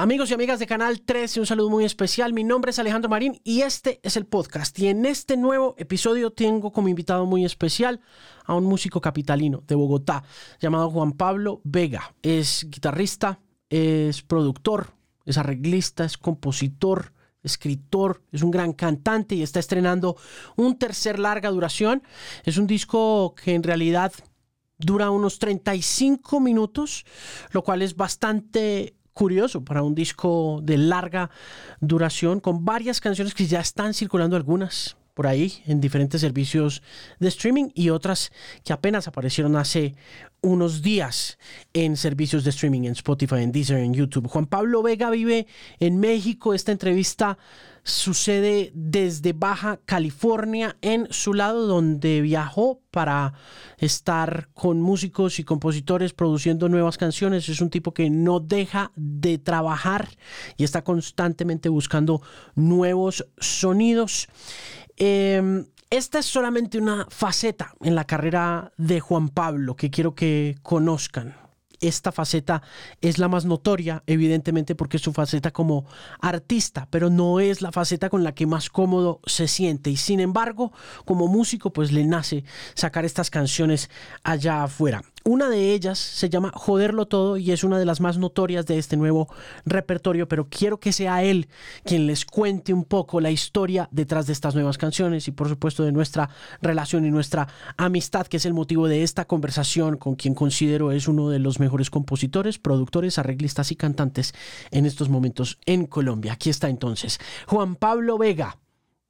Amigos y amigas de Canal 13, un saludo muy especial. Mi nombre es Alejandro Marín y este es el podcast. Y en este nuevo episodio tengo como invitado muy especial a un músico capitalino de Bogotá llamado Juan Pablo Vega. Es guitarrista, es productor, es arreglista, es compositor, escritor, es un gran cantante y está estrenando un tercer larga duración. Es un disco que en realidad dura unos 35 minutos, lo cual es bastante curioso para un disco de larga duración con varias canciones que ya están circulando algunas por ahí en diferentes servicios de streaming y otras que apenas aparecieron hace unos días en servicios de streaming, en Spotify, en Deezer, en YouTube. Juan Pablo Vega vive en México. Esta entrevista sucede desde Baja California, en su lado, donde viajó para estar con músicos y compositores produciendo nuevas canciones. Es un tipo que no deja de trabajar y está constantemente buscando nuevos sonidos. Em, esta es solamente una faceta en la carrera de Juan Pablo que quiero que conozcan. Esta faceta es la más notoria, evidentemente, porque es su faceta como artista, pero no es la faceta con la que más cómodo se siente. Y sin embargo, como músico, pues le nace sacar estas canciones allá afuera. Una de ellas se llama Joderlo Todo y es una de las más notorias de este nuevo repertorio, pero quiero que sea él quien les cuente un poco la historia detrás de estas nuevas canciones y por supuesto de nuestra relación y nuestra amistad, que es el motivo de esta conversación con quien considero es uno de los mejores compositores, productores, arreglistas y cantantes en estos momentos en Colombia. Aquí está entonces Juan Pablo Vega,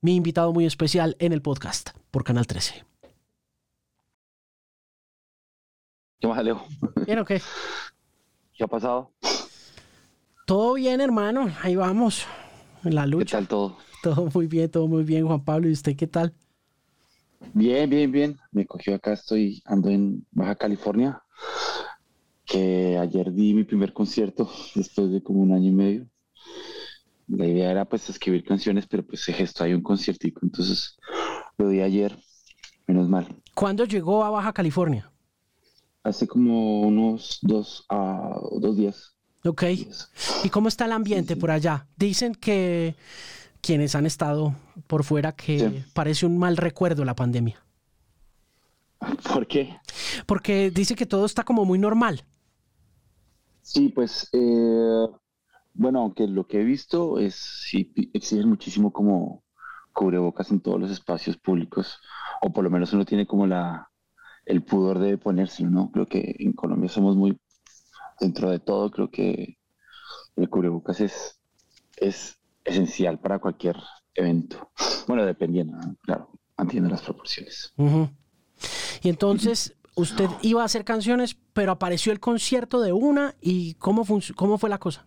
mi invitado muy especial en el podcast por Canal 13. ¿Qué más, Alejo? ¿Bien o qué? ¿Qué ha pasado? Todo bien, hermano. Ahí vamos. En la lucha. ¿Qué tal todo? Todo muy bien, todo muy bien, Juan Pablo. ¿Y usted qué tal? Bien, bien, bien. Me cogió acá, estoy, ando en Baja California, que ayer di mi primer concierto después de como un año y medio. La idea era pues escribir canciones, pero pues se gestó ahí un conciertico, entonces lo di ayer, menos mal. ¿Cuándo llegó a Baja California? Hace como unos dos, a dos días. Ok. ¿Y cómo está el ambiente por allá? Dicen que quienes han estado por fuera que parece un mal recuerdo la pandemia. ¿Por qué? Porque dice que todo está como muy normal. Sí, pues, eh, bueno, aunque lo que he visto es, sí, exigen muchísimo como cubrebocas en todos los espacios públicos, o por lo menos uno tiene como la, el pudor de ponérselo, ¿no? Creo que en Colombia somos muy, dentro de todo, creo que el cubrebocas es, es esencial para cualquier evento. Bueno, dependiendo, claro, mantiene las proporciones. Y entonces, usted iba a hacer canciones, pero apareció el concierto de una, ¿y cómo, cómo fue la cosa?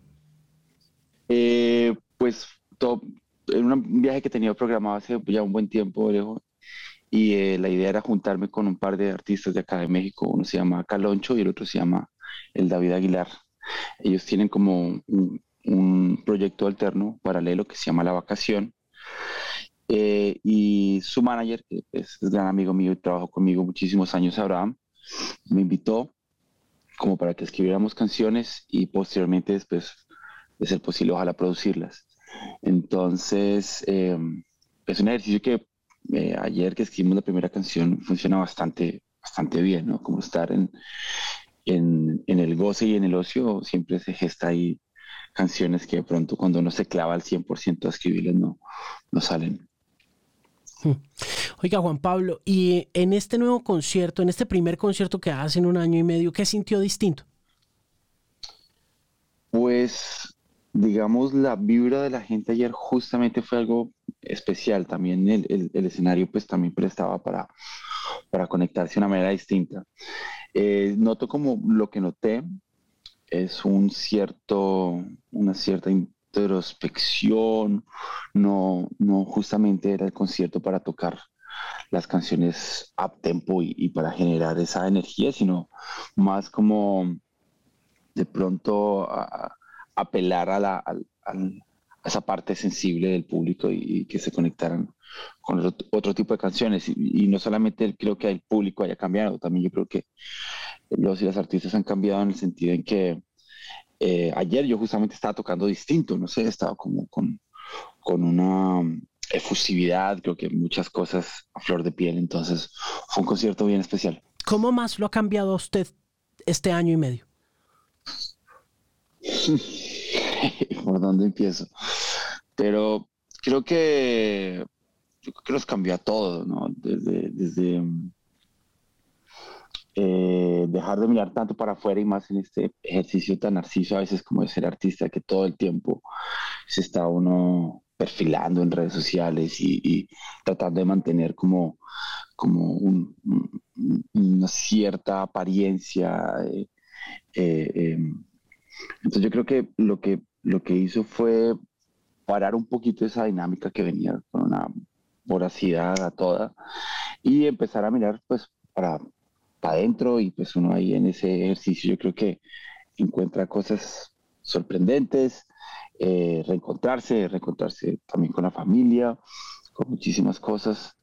Eh, pues todo, en un viaje que tenía programado hace ya un buen tiempo, lejos, y eh, la idea era juntarme con un par de artistas de acá de México, uno se llama Caloncho y el otro se llama el David Aguilar. Ellos tienen como un, proyecto alterno paralelo que se llama La Vacación. Eh, y su manager, que es, gran amigo mío y trabajó conmigo muchísimos años, Abraham, me invitó como para que escribiéramos canciones y posteriormente después, de ser posible, ojalá producirlas. Entonces, eh, es un ejercicio que eh, ayer que escribimos la primera canción funciona bastante, bastante bien, ¿no? Como estar en, en, el goce y en el ocio, siempre se gesta ahí canciones que de pronto cuando uno se clava al 100% a escribirlas no, no salen. Oiga, Juan Pablo, y en este nuevo concierto, en este primer concierto que hace en un año y medio, ¿qué sintió distinto? Pues digamos, la vibra de la gente ayer justamente fue algo especial. También el, escenario pues también prestaba para, para conectarse de una manera distinta. Eh, noto como lo que noté es un cierto, una cierta introspección, no, no justamente era el concierto para tocar las canciones a tempo y, para generar esa energía, sino más como de pronto apelar a, la, esa parte sensible del público y, que se conectaran con otro, tipo de canciones. Y, no solamente creo que el público haya cambiado, también yo creo que los y las artistas han cambiado en el sentido en que Eh, ayer yo justamente estaba tocando distinto, no sé, estaba como con, con una efusividad, creo que muchas cosas a flor de piel, entonces fue un concierto bien especial. ¿Cómo más lo ha cambiado a usted este año y medio? ¿Por dónde empiezo? Pero creo que, creo que nos cambió a todos, ¿no? Desde, desde eh, dejar de mirar tanto para afuera y más en este ejercicio tan narciso a veces como de ser artista, que todo el tiempo se está uno perfilando en redes sociales y, tratando de mantener como, como una cierta apariencia. Eh, eh, em, entonces yo creo que lo que lo que hizo fue parar un poquito esa dinámica que venía con una voracidad a toda y empezar a mirar pues para, para adentro y pues uno ahí en ese ejercicio yo creo que encuentra cosas sorprendentes, eh, reencontrarse, reencontrarse también con la familia, con muchísimas cosas.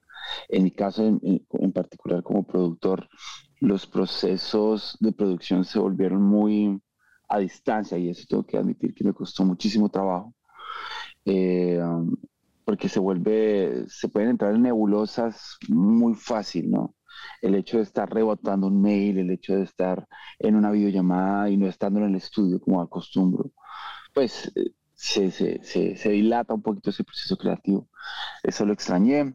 En mi caso en, en particular como productor, los procesos de producción se volvieron muy a distancia y eso tengo que admitir que me costó muchísimo trabajo. Eh, um, porque se vuelve, se pueden entrar en nebulosas muy fácil, ¿no? El hecho de estar rebotando un mail, el hecho de estar en una videollamada y no estando en el estudio como acostumbro, pues eh, se, se, se, se dilata un poquito ese proceso creativo. Eso lo extrañé.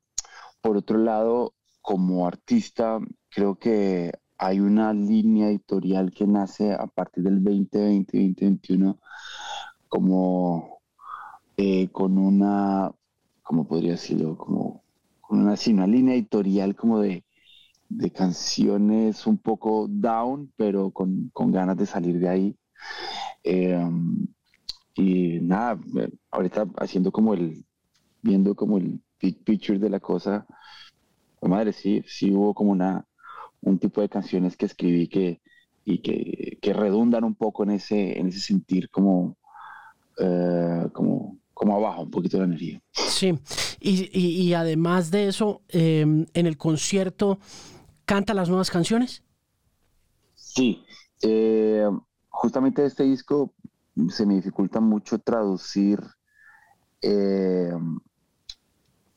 Por otro lado, como artista, creo que hay una línea editorial que nace a partir del 2020-2021 como eh, con una, ¿cómo podría decirlo? Como con una, una línea editorial como de, canciones un poco down, pero con, ganas de salir de ahí. Em, y nada, ahorita haciendo como el, viendo como el big picture de la cosa, madre, sí, sí hubo como una, un tipo de canciones que escribí que, y que, que redundan un poco en ese, en ese sentir como, eh, como, como abajo, un poquito de energía. Sí, y, y, además de eso, em, en el concierto, ¿canta las nuevas canciones? Sí, eh, justamente este disco se me dificulta mucho traducir eh,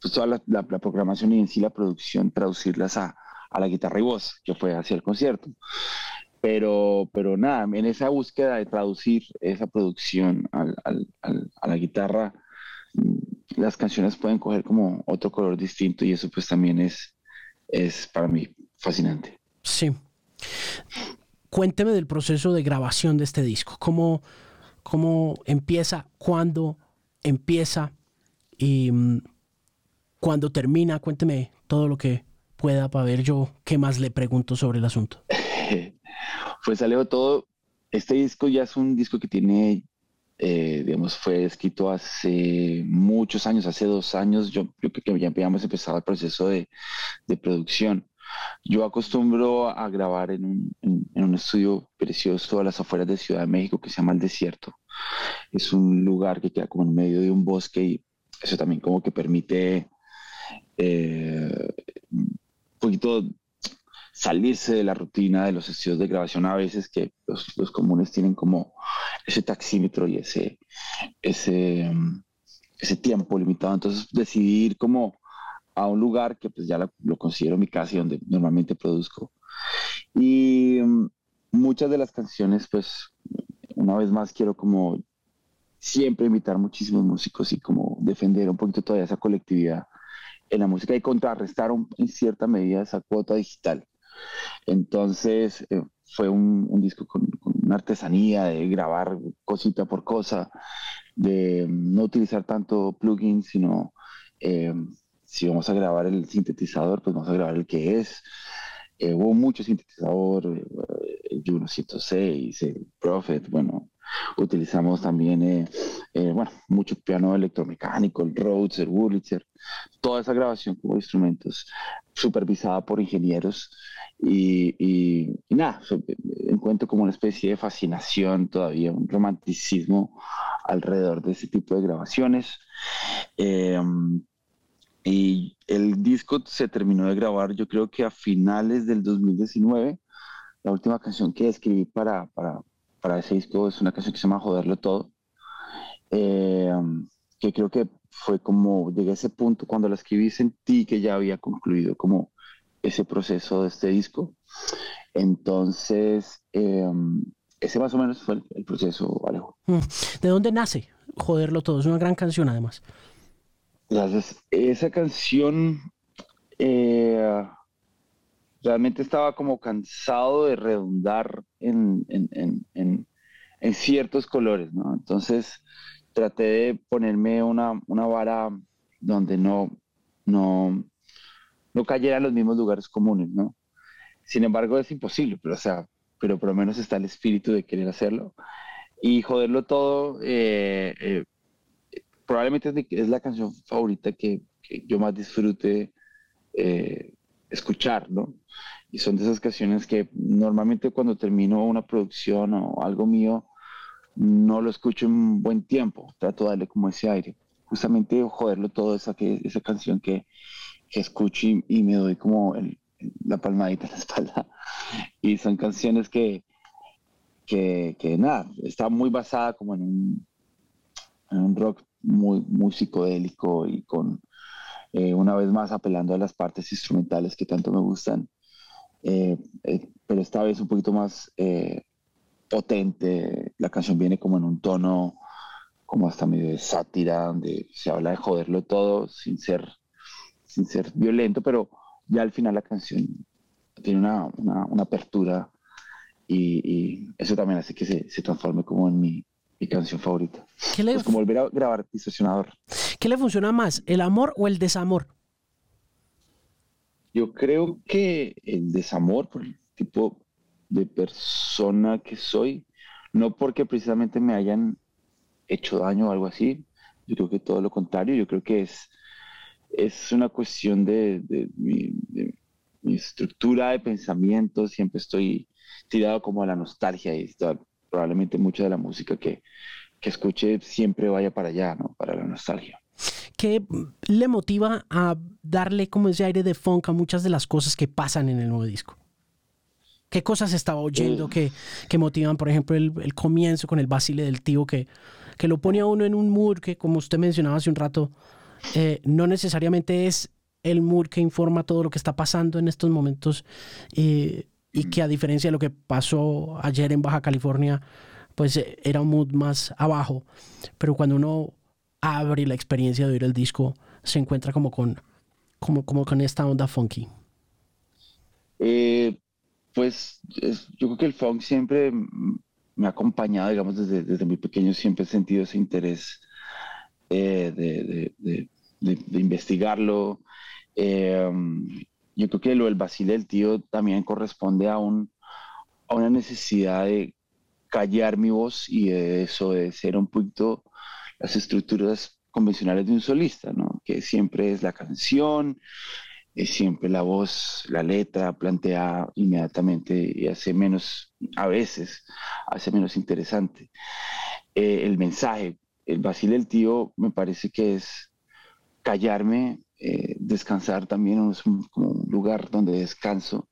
pues toda la, la, programación y en sí la producción, traducirlas a, a la guitarra y voz, que fue hacia el concierto. Pero, pero nada, en esa búsqueda de traducir esa producción a la guitarra, mm, las canciones pueden coger como otro color distinto y eso pues también es, es para mí fascinante. Sí. Cuénteme del proceso de grabación de este disco. ¿Cómo, cómo empieza? ¿Cuándo empieza? Y mm, cuando termina, cuénteme todo lo que pueda para ver yo qué más le pregunto sobre el asunto. pues salió todo. Este disco ya es un disco que tiene, eh, digamos, fue escrito hace muchos años, hace dos años. Yo, creo que ya habíamos empezado el proceso de, producción. Yo acostumbro a grabar en un, en un, estudio precioso a las afueras de Ciudad de México que se llama El Desierto. Es un lugar que queda como en medio de un bosque y eso también como que permite eh, poquito salirse de la rutina de los estudios de grabación a veces que los, comunes tienen como ese taxímetro y ese, ese, ese tiempo limitado. Entonces decidí ir como a un lugar que pues ya lo, considero mi casa y donde normalmente produzco. Y mm, muchas de las canciones pues una vez más quiero como siempre invitar muchísimos músicos y como defender un poquito toda esa colectividad en la música y contrarrestar en cierta medida esa cuota digital. Entonces eh, fue un, disco con, una artesanía de grabar cosita por cosa, de no utilizar tanto plugins, sino eh, si vamos a grabar el sintetizador, pues vamos a grabar el que es. Eh, hubo mucho sintetizador, el Juno 106, el Prophet, bueno, Utilizamos también, eh, eh, bueno, mucho piano electromecánico, el Rhodes, el Wurlitzer, toda esa grabación como instrumentos supervisada por ingenieros y, y, nada, encuentro como una especie de fascinación todavía, un romanticismo alrededor de ese tipo de grabaciones. Em, y el disco se terminó de grabar yo creo que a finales del 2019. La última canción que escribí para, para, para ese disco es una canción que se llama Joderlo Todo, eh, que creo que fue como, llegué a ese punto cuando la escribí, sentí que ya había concluido como ese proceso de este disco. Entonces, eh, ese más o menos fue el, proceso, Alejo. Mm. ¿De dónde nace Joderlo Todo? Es una gran canción además. Gracias. Esa canción eh, realmente estaba como cansado de redundar en, ciertos colores, ¿no? Entonces traté de ponerme una, vara donde no, no, no cayera en los mismos lugares comunes, ¿no? Sin embargo, es imposible, pero, o sea, pero por lo menos está el espíritu de querer hacerlo. Y joderlo todo, eh, eh, probablemente es, la canción favorita que, yo más disfrute eh, escuchar, ¿no? Y son de esas canciones que normalmente cuando termino una producción o algo mío, no lo escucho en buen tiempo, trato de darle como ese aire. Justamente joderlo todo, esa, que, esa canción que, escucho y, me doy como la palmadita en la espalda. Y son canciones que, que, nada, está muy basada como en un, en un rock muy, muy psicodélico y con, eh, una vez más, apelando a las partes instrumentales que tanto me gustan, eh, eh, pero esta vez un poquito más potente. La canción viene como en un tono como hasta medio de sátira, donde se habla de joderlo todo sin ser, sin ser violento, pero ya al final la canción tiene una, una, apertura y, eso también hace que se, se transforme como en mi, mi canción favorita. ¿Qué le... Es como volver a grabar Distorsionador. ¿Qué le funciona más, el amor o el desamor? Yo creo que el desamor, por el tipo de persona que soy, no porque precisamente me hayan hecho daño o algo así, yo creo que todo lo contrario, yo creo que es, es una cuestión de, mi, estructura de pensamiento, siempre estoy tirado como a la nostalgia y probablemente mucha de la música que, que escuche siempre vaya para allá, ¿no? Para la nostalgia. ¿Qué le motiva a darle como ese aire de funk a muchas de las cosas que pasan en el nuevo disco? ¿Qué cosas estaba oyendo que, que, motivan, por ejemplo, el, el, comienzo con el basile del tío que, que lo pone a uno en un mood que, como usted mencionaba hace un rato, eh, no necesariamente es el mood que informa todo lo que está pasando en estos momentos eh, y que a diferencia de lo que pasó ayer en Baja California, pues eh, era un mood más abajo, pero cuando uno abre la experiencia de oír el disco, se encuentra como con, como, con esta onda funky. Eh, pues yo creo que el funk siempre me ha acompañado, digamos, desde, desde muy pequeño siempre he sentido ese interés eh, de, investigarlo yo creo que lo del Basile del tío también corresponde a, un, a una necesidad de callar mi voz y de eso, de ser un poquito las estructuras convencionales de un solista, ¿no? Que siempre es la canción, es siempre la voz, la letra, plantea inmediatamente y hace menos, a veces, hace menos interesante. Eh, el mensaje, el Basile del tío me parece que es callarme eh, descansar también es como un lugar donde descanso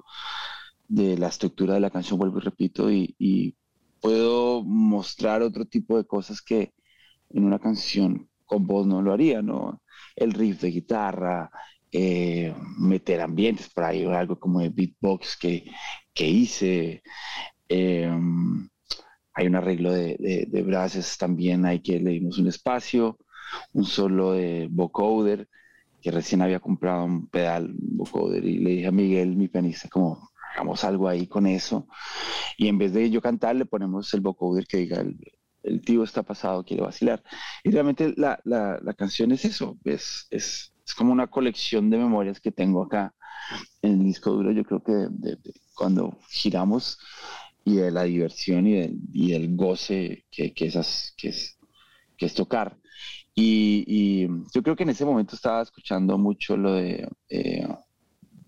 de la estructura de la canción, vuelvo y repito, y, puedo mostrar otro tipo de cosas que en una canción con voz no lo haría, ¿no? El riff de guitarra, eh, meter ambientes por ahí, algo como de beatbox que, que hice. Eh, hay un arreglo de, de, de también, hay que le dimos un espacio, un solo de vocoder que recién había comprado un pedal vocoder y le dije a Miguel, mi pianista, como hagamos algo ahí con eso. Y en vez de yo cantar, le ponemos el vocoder que diga, el, tío está pasado, quiere vacilar. Y realmente la, la, la canción es eso, es, es, es, como una colección de memorias que tengo acá en el disco duro. Yo creo que cuando giramos y de la diversión y del, y del goce que, que, esas, que, es, que es tocar. Y, yo creo que en ese momento estaba escuchando mucho lo de eh,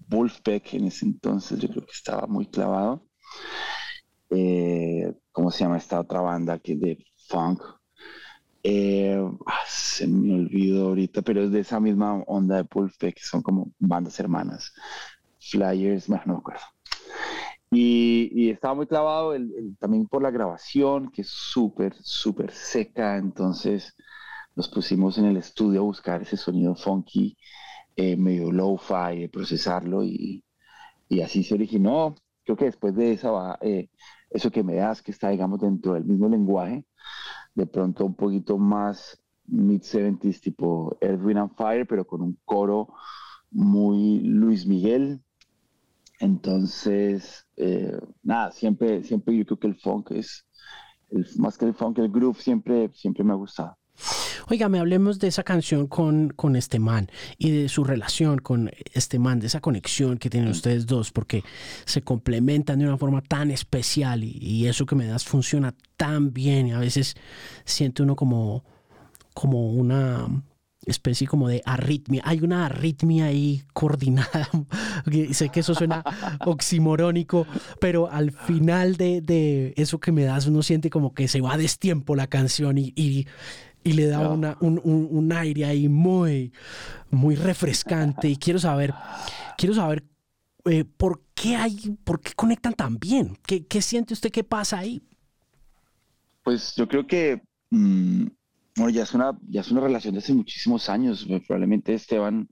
Wolfpack en ese entonces, yo creo que estaba muy clavado. Eh, ¿Cómo se llama esta otra banda que de funk? Eh, ah, se me olvidó ahorita, pero es de esa misma onda de Wolfpack, que son como bandas hermanas. Flyers, no me acuerdo. Y, estaba muy clavado también por la grabación, que es súper, súper seca. Entonces nos pusimos en el estudio a buscar ese sonido funky, eh, medio lo-fi, procesarlo y, y, así se originó. Creo que después de esa va, eso que me das, que está, digamos, dentro del mismo lenguaje, de pronto un poquito más mid-70s, tipo Edwin and Fire, pero con un coro muy Luis Miguel, entonces, eh, nada, siempre, siempre yo creo que el funk es, más que el funk, el groove siempre, siempre me ha gustado. Oiga, me hablemos de esa canción con, con este man y de su relación con este man, de esa conexión que tienen ustedes dos, porque se complementan de una forma tan especial y, y eso que me das funciona tan bien y a veces siente uno como, como una especie como de arritmia. Hay una arritmia ahí coordinada. sé que eso suena oximorónico, pero al final de, eso que me das, uno siente como que se va a destiempo la canción y, y, le da una, un, aire ahí muy, muy refrescante. Y quiero saber, quiero saber eh, por qué hay, por qué conectan tan bien. ¿Qué, siente usted que pasa ahí? Pues yo creo que mm, bueno, ya es una, ya es una relación de hace muchísimos años. Probablemente Esteban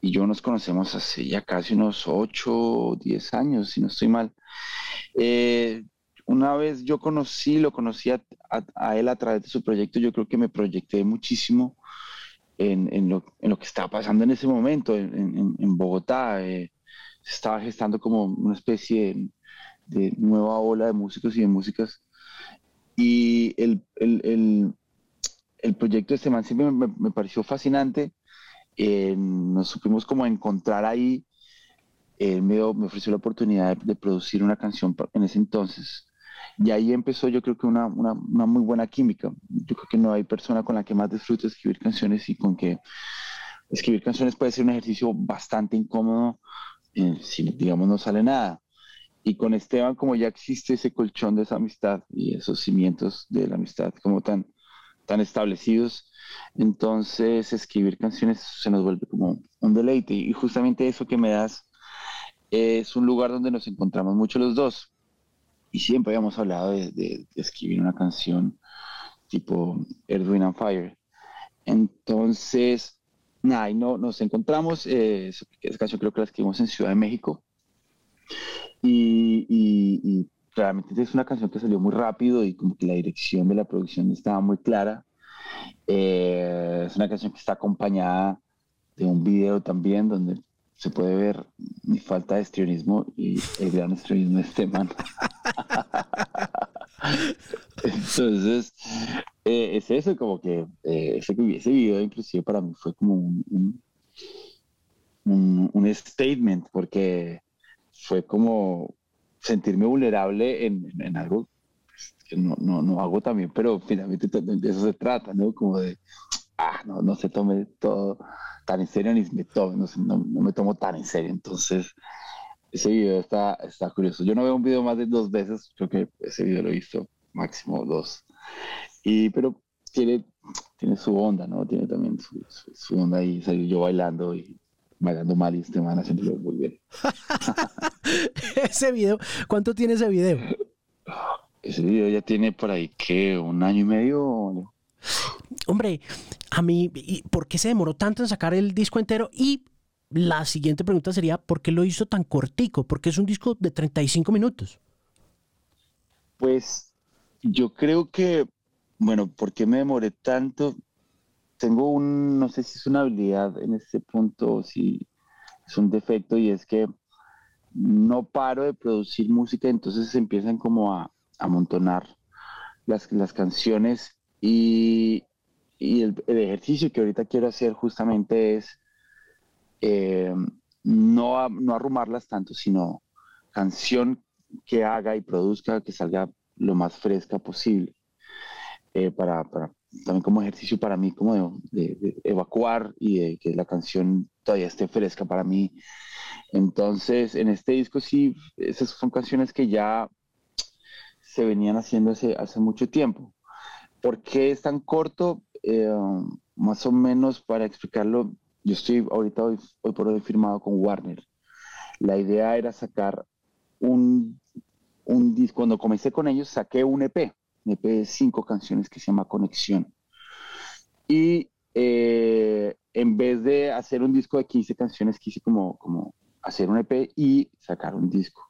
y yo nos conocemos hace ya casi unos 8 o 10 años, si no estoy mal. Eh, una vez yo conocí, lo conocí a, él a través de su proyecto, yo creo que me proyecté muchísimo en, en, lo, en lo, que estaba pasando en ese momento en, en Bogotá. Eh, se estaba gestando como una especie de, nueva ola de músicos y de músicas. Y el, el el proyecto de este man siempre me, pareció fascinante. Eh, nos supimos como encontrar ahí. Él me, me ofreció la oportunidad de, producir una canción en ese entonces. Y ahí empezó yo creo que una, una, muy buena química. Yo creo que no hay persona con la que más disfrute escribir canciones y con que escribir canciones puede ser un ejercicio bastante incómodo eh, si digamos no sale nada. Y con Esteban como ya existe ese colchón de esa amistad y esos cimientos de la amistad como tan, tan establecidos. Entonces, escribir canciones se nos vuelve como un deleite. Y justamente eso que me das es un lugar donde nos encontramos mucho los dos. Y siempre habíamos hablado de, escribir una canción tipo Earth, Wind and Fire. Entonces, nada, y no, nos encontramos. Eh, esa canción creo que la escribimos en Ciudad de México. Y, y realmente es una canción que salió muy rápido y como que la dirección de la producción estaba muy clara. Eh, es una canción que está acompañada de un video también donde se puede ver mi falta de estrionismo y el gran estrionismo de este man. Entonces, eh, es eso, como que eh, ese, ese, video inclusive para mí fue como un, un, un statement, porque fue como sentirme vulnerable en, en algo que no, no, no, hago también, pero finalmente de eso se trata, ¿no? Como de, ah, no, no se tome todo tan en serio ni me tome, no, no, me tomo tan en serio. Entonces, ese video está, está curioso. Yo no veo un video más de dos veces, creo que ese video lo he visto máximo dos. Y, pero tiene, tiene su onda, ¿no? Tiene también su, su, onda ahí, salir yo bailando y bailando mal y este man haciéndolo muy bien. ese video, ¿cuánto tiene ese video? Ese video ya tiene por ahí que un año y medio. Hombre, a mí, ¿por qué se demoró tanto en sacar el disco entero? Y la siguiente pregunta sería, ¿por qué lo hizo tan cortico? Porque es un disco de 35 minutos. Pues yo creo que, bueno, ¿por qué me demoré tanto? tengo un, no sé si es una habilidad en este punto o si es un defecto y es que no paro de producir música, entonces se empiezan como a, amontonar las, las canciones y, y el, ejercicio que ahorita quiero hacer justamente es eh, no, no arrumarlas tanto, sino canción que haga y produzca que salga lo más fresca posible eh, para, para, también como ejercicio para mí, como de, evacuar y de que la canción todavía esté fresca para mí. Entonces, en este disco sí, esas son canciones que ya se venían haciendo hace, hace mucho tiempo. ¿Por qué es tan corto? Eh, más o menos para explicarlo, yo estoy ahorita hoy, hoy por hoy firmado con Warner. La idea era sacar un, un disco, cuando comencé con ellos saqué un EP, un EP de cinco canciones que se llama Conexión. Y eh, en vez de hacer un disco de 15 canciones, quise como, como hacer un EP y sacar un disco.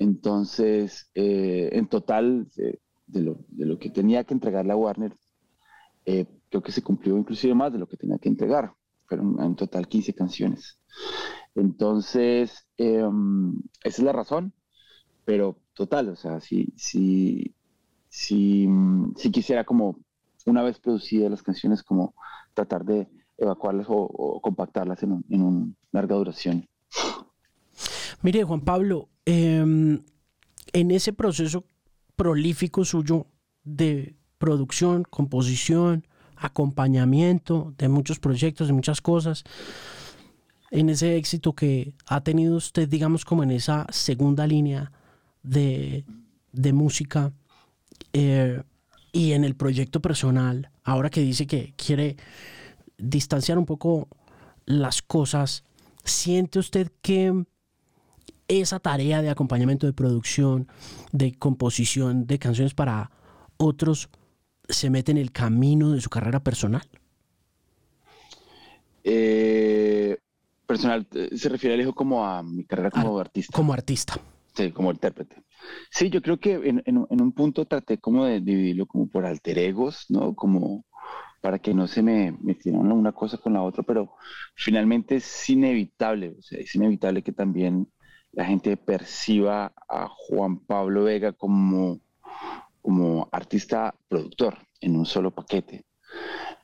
Entonces, eh, en total, de, lo, de, lo, que tenía que entregar la Warner, eh, creo que se cumplió inclusive más de lo que tenía que entregar. Fueron en total 15 canciones. Entonces, em, esa es la razón, pero total, o sea, si, si, si, si quisiera como una vez producidas las canciones, como tratar de evacuarlas o, compactarlas en, un, una larga duración. Mire, Juan Pablo, em, en ese proceso prolífico suyo de producción, composición, acompañamiento de muchos proyectos, de muchas cosas, en ese éxito que ha tenido usted, digamos, como en esa segunda línea de, de música, eh, y en el proyecto personal, ahora que dice que quiere distanciar un poco las cosas, ¿siente usted que esa tarea de acompañamiento de producción, de composición de canciones para otros, se mete en el camino de su carrera personal? Eh, personal, se refiere, hijo como a mi carrera como artista. Como artista. Sí, como intérprete. Sí, yo creo que en, un punto traté como de dividirlo como por alter egos, ¿no? Como para que no se me metieran una cosa con la otra, pero finalmente es inevitable, o sea, es inevitable que también la gente perciba a Juan Pablo Vega como, como artista productor en un solo paquete.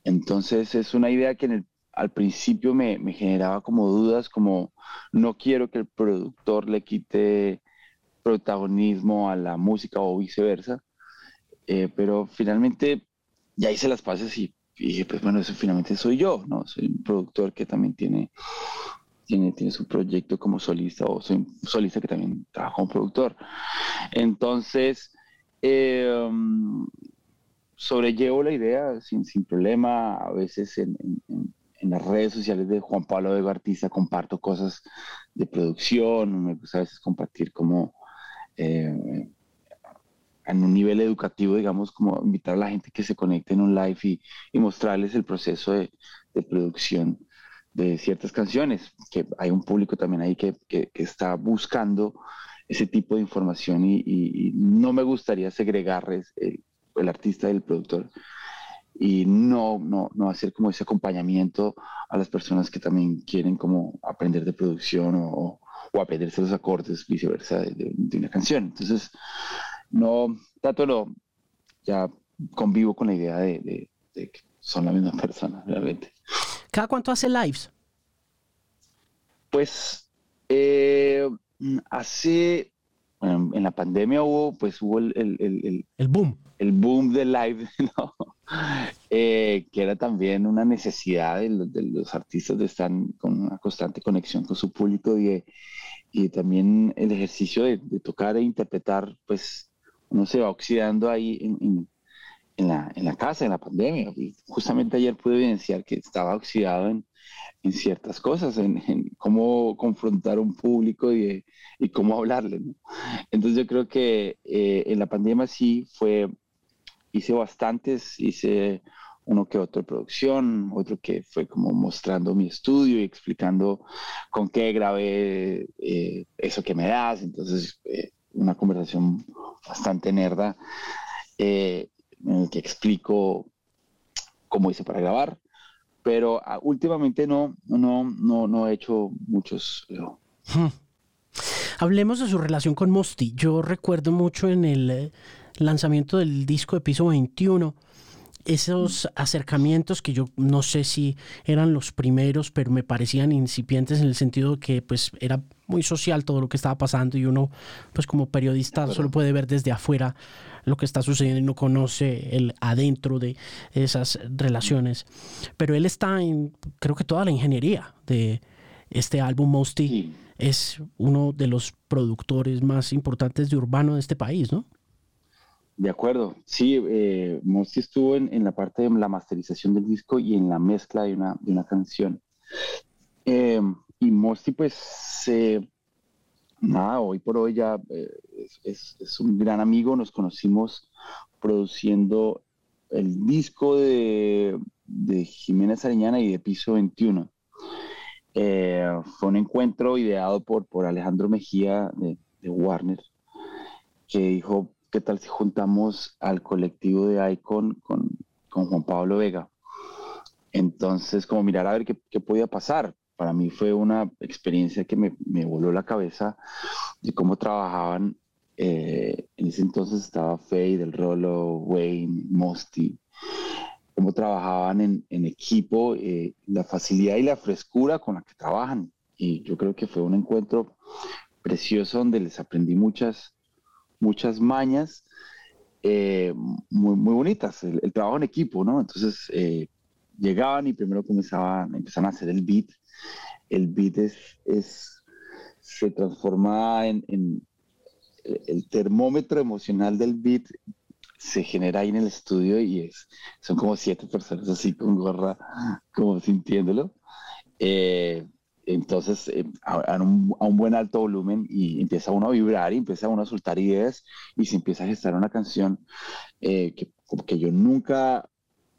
Entonces es una idea que al principio me, me, generaba como dudas, como no quiero que el productor le quite protagonismo a la música o viceversa. Eh, pero finalmente ya hice las pases y, dije, pues bueno, eso finalmente soy yo, ¿no? Soy un productor que también tiene, tiene, tiene su proyecto como solista o soy un solista que también trabaja como productor. Entonces, eh, sobrellevo la idea sin, sin problema, a veces en, en, en, las redes sociales de Juan Pablo de Artista comparto cosas de producción, me gusta a veces compartir como eh, en un nivel educativo, digamos, como invitar a la gente que se conecte en un live y, mostrarles el proceso de, producción de ciertas canciones, que hay un público también ahí que, está buscando ese tipo de información y, no me gustaría segregarles el, el, artista del productor y no, no, no hacer como ese acompañamiento a las personas que también quieren como aprender de producción o, o aprenderse los acordes, viceversa, de, una canción. Entonces, no, tanto no, ya convivo con la idea de, que son la misma persona, realmente. ¿Cada cuánto hace lives? Pues eh, hace, en la pandemia hubo, pues hubo el, el, el, boom. El boom de live, ¿no? Eh, que era también una necesidad de los, de los, artistas de estar con una constante conexión con su público y, y también el ejercicio de, tocar e interpretar, pues uno se va oxidando ahí en, en, la, en la, casa, en la pandemia. Y justamente ayer pude evidenciar que estaba oxidado en, ciertas cosas, en, cómo confrontar a un público y, y cómo hablarle. Entonces yo creo que eh, en la pandemia sí fue, hice bastantes, hice uno que otro producción, otro que fue como mostrando mi estudio y explicando con qué grabé eh, eso que me das. Entonces, eh, una conversación bastante nerda eh, en el que explico cómo hice para grabar. Pero ah, últimamente no, no, no, no he hecho muchos. Hmm. Hablemos de su relación con Mosti. Yo recuerdo mucho en el lanzamiento del disco de Piso 21 esos acercamientos que yo no sé si eran los primeros, pero me parecían incipientes en el sentido de que pues era muy social todo lo que estaba pasando y uno pues como periodista solo puede ver desde afuera lo que está sucediendo y no conoce el adentro de esas relaciones. Pero él está en creo que toda la ingeniería de este álbum Mosty es uno de los productores más importantes de urbano de este país, ¿no? De acuerdo, sí, eh, estuvo en, la parte de la masterización del disco y en la mezcla de una, canción. Em, y Mosti pues se, nada, hoy por hoy ya eh, es, un gran amigo, nos conocimos produciendo el disco de, de Jiménez Ariñana y de Piso 21. Eh, fue un encuentro ideado por, por Alejandro Mejía de, Warner, que dijo, ¿qué tal si juntamos al colectivo de Icon con, con Juan Pablo Vega? Entonces, como mirar a ver qué, qué podía pasar para mí fue una experiencia que me, me voló la cabeza de cómo trabajaban. Eh, en ese entonces estaba Faye, Del Rolo, Wayne, Mosty, cómo trabajaban en, en equipo, eh, la facilidad y la frescura con la que trabajan. Y yo creo que fue un encuentro precioso donde les aprendí muchas, muchas mañas eh, muy, muy bonitas, el, trabajo en equipo, ¿no? Entonces llegaban y primero comenzaban, empezaban a hacer el beat el beat es, se transforma en, el termómetro emocional del beat se genera ahí en el estudio y es, son como siete personas así con gorra, como sintiéndolo. Eh, entonces, eh, a, un, buen alto volumen y empieza uno a vibrar y empieza uno a soltar ideas y se empieza a gestar una canción eh, que, que yo nunca,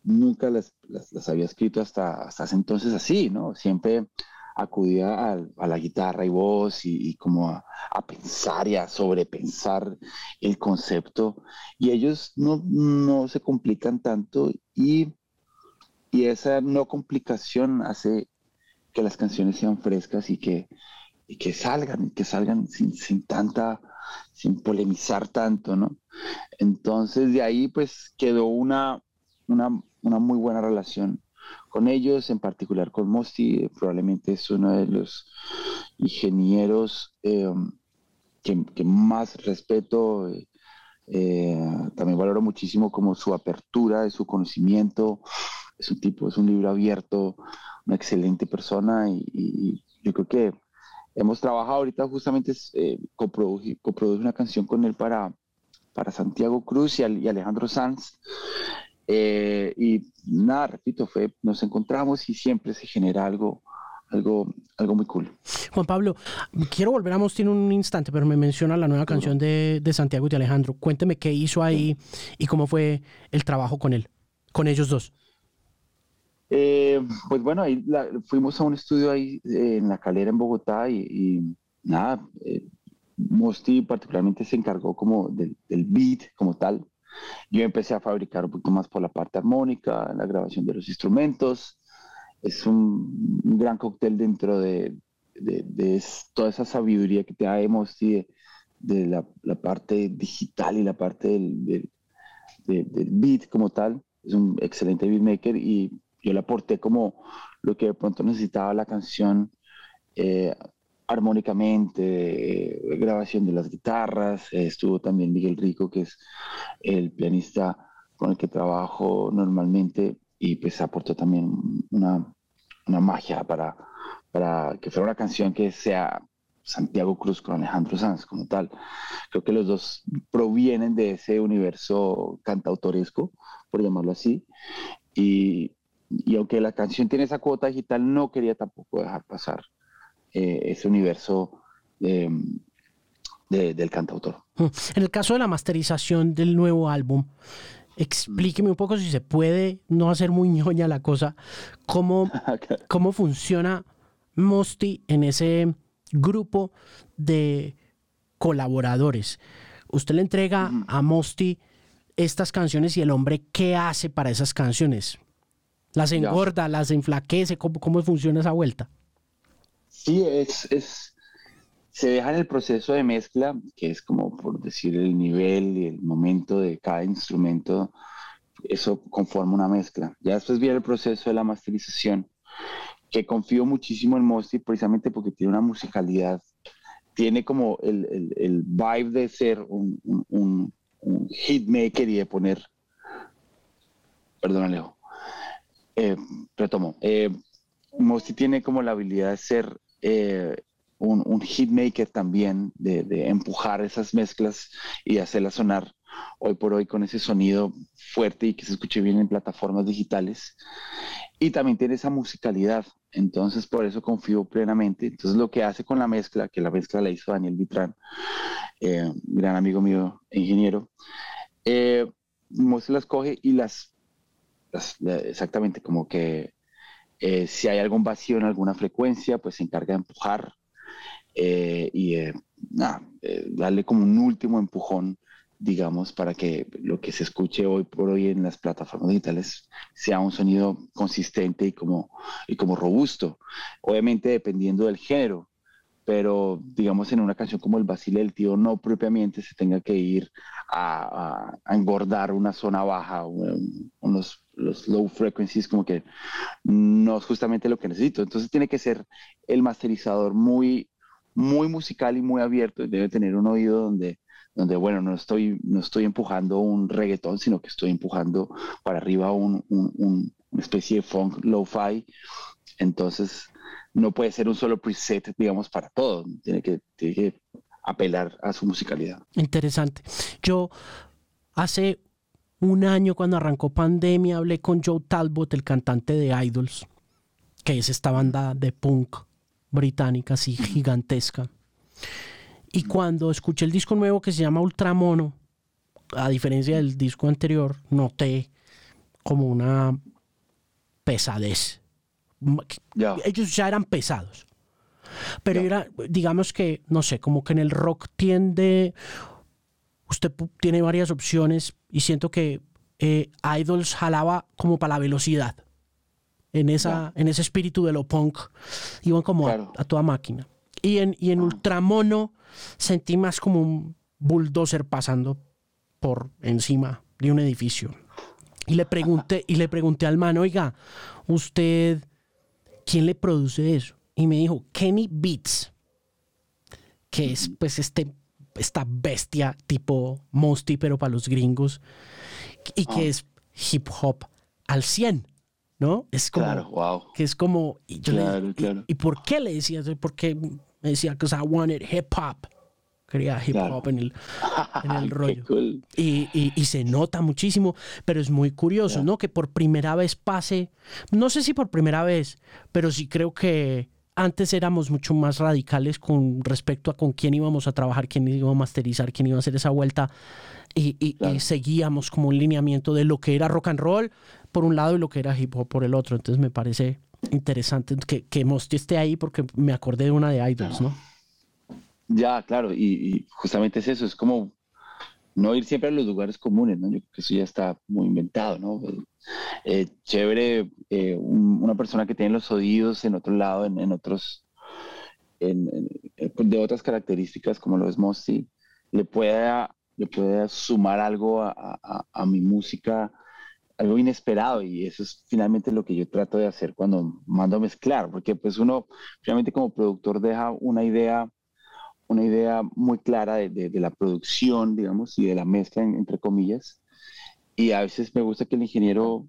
nunca las, las, había escrito hasta, hasta entonces así, ¿no? Siempre acudía a, la guitarra y voz y, como a, pensar y a sobrepensar el concepto y ellos no, se complican tanto y, y, esa no complicación hace que las canciones sean frescas y que, y que salgan, que salgan sin, sin tanta, sin polemizar tanto, ¿no? Entonces de ahí pues quedó una, una, una muy buena relación con ellos, en particular con Mosti, probablemente es uno de los ingenieros eh, que, más respeto. Eh, también valoro muchísimo como su apertura, su conocimiento. Es un tipo, es un libro abierto, una excelente persona y, yo creo que hemos trabajado ahorita justamente eh, coproduje, una canción con él para, para Santiago Cruz y, y Alejandro Sanz. Eh, y nada, repito, fue, nos encontramos y siempre se genera algo, algo, algo muy cool. Juan Pablo, quiero volver a Mostín un instante, pero me menciona la nueva canción de, de, Santiago y de Alejandro. Cuénteme qué hizo ahí y cómo fue el trabajo con él, con ellos dos. Eh, pues bueno, ahí fuimos a un estudio ahí eh, en La Calera, en Bogotá, y, nada, Mosti particularmente se encargó como del, del beat como tal, yo empecé a fabricar un poquito más por la parte armónica, la grabación de los instrumentos. Es un, gran cóctel dentro de, de, toda esa sabiduría que tenemos de, de la, la, parte digital y la parte del, del, beat como tal. Es un excelente beatmaker y yo le aporté como lo que de pronto necesitaba la canción eh, armónicamente, grabación de las guitarras, estuvo también Miguel Rico, que es el pianista con el que trabajo normalmente, y pues aportó también una, una magia para, para que fuera una canción que sea Santiago Cruz con Alejandro Sanz como tal. Creo que los dos provienen de ese universo cantautoresco, por llamarlo así, y, y aunque la canción tiene esa cuota digital, no quería tampoco dejar pasar eh, ese universo del cantautor. En el caso de la masterización del nuevo álbum, explíqueme un poco si se puede no hacer muy ñoña la cosa, cómo, cómo funciona Mosti en ese grupo de colaboradores. Usted le entrega a Mosti estas canciones y el hombre, ¿qué hace para esas canciones? ¿Las engorda, las enflaquece? ¿Cómo funciona esa vuelta? Sí, es, es, se deja en el proceso de mezcla, que es como por decir el nivel y el momento de cada instrumento, eso conforma una mezcla. Ya después viene el proceso de la masterización, que confío muchísimo en Mosti precisamente porque tiene una musicalidad, tiene como el, el, vibe de ser un, un, un, hitmaker y de poner, perdón Alejo, eh, retomo, eh, tiene como la habilidad de ser eh, un, un hitmaker también, de, empujar esas mezclas y hacerlas sonar hoy por hoy con ese sonido fuerte y que se escuche bien en plataformas digitales. y también tiene esa musicalidad. Entonces, por eso confío plenamente. Entonces, lo que hace con la mezcla, que la mezcla la hizo Daniel Vitrán, eh, gran amigo mío, ingeniero, eh, las coge y las, exactamente como que eh, si hay algún vacío en alguna frecuencia, pues se encarga de empujar eh, y darle como un último empujón digamos, para que lo que se escuche hoy por hoy en las plataformas digitales sea un sonido consistente y como, y como robusto. Obviamente dependiendo del género, pero digamos en una canción como El Basile del Tío no propiamente se tenga que ir a, engordar una zona baja, unos los low frequencies, como que no es justamente lo que necesito. Entonces tiene que ser el masterizador muy, muy musical y muy abierto, debe tener un oído donde donde, bueno, no estoy, no estoy empujando un reggaetón, sino que estoy empujando para arriba un, una especie de funk lo-fi. Entonces, no puede ser un solo preset, digamos, para todo. Tiene que, tiene que apelar a su musicalidad. Interesante. Yo hace un año, cuando arrancó pandemia, hablé con Joe Talbot, el cantante de Idols, que es esta banda de punk británica así gigantesca. Y cuando escuché el disco nuevo que se llama Ultramono, a diferencia del disco anterior, noté como una pesadez. Ellos ya eran pesados. Pero era, digamos que, no sé, como que en el rock tiende, usted tiene varias opciones y siento que eh, Idols jalaba como para la velocidad. En, esa, en ese espíritu de lo punk, iban como a, toda máquina. Y en, y en ah. Ultramono sentí más como un bulldozer pasando por encima de un edificio. Y le pregunté, y le pregunté al man, oiga, usted, ¿quién le produce eso? Y me dijo, Kenny Beats, que es pues este, esta bestia tipo Mosty, pero para los gringos, y que ah. es hip hop al 100. ¿No? Es como. Claro, wow. Que es como. Y, y, por qué le decía? Porque me decía, because I wanted hip hop. Quería hip hop en el, en el rollo. Y, y, se nota muchísimo, pero es muy curioso, ¿no? Que por primera vez pase, no sé si por primera vez, pero sí creo que antes éramos mucho más radicales con respecto a con quién íbamos a trabajar, quién iba a masterizar, quién iba a hacer esa vuelta. Y, y, seguíamos como un lineamiento de lo que era rock and roll por un lado y lo que era hip hop por el otro. Entonces me parece interesante que, que esté ahí porque me acordé de una de Idols, ¿no? Ya, claro, y, justamente es eso, es como no ir siempre a los lugares comunes, ¿no? Yo creo que eso ya está muy inventado, ¿no? Eh, chévere, eh, una persona que tiene los oídos en otro lado, en, otros, en, de otras características como lo es Mosty, le pueda, le pueda sumar algo a, a mi música algo inesperado y eso es finalmente lo que yo trato de hacer cuando mando a mezclar, porque pues uno finalmente como productor deja una idea, una idea muy clara de, de, la producción, digamos, y de la mezcla, entre comillas, y a veces me gusta que el ingeniero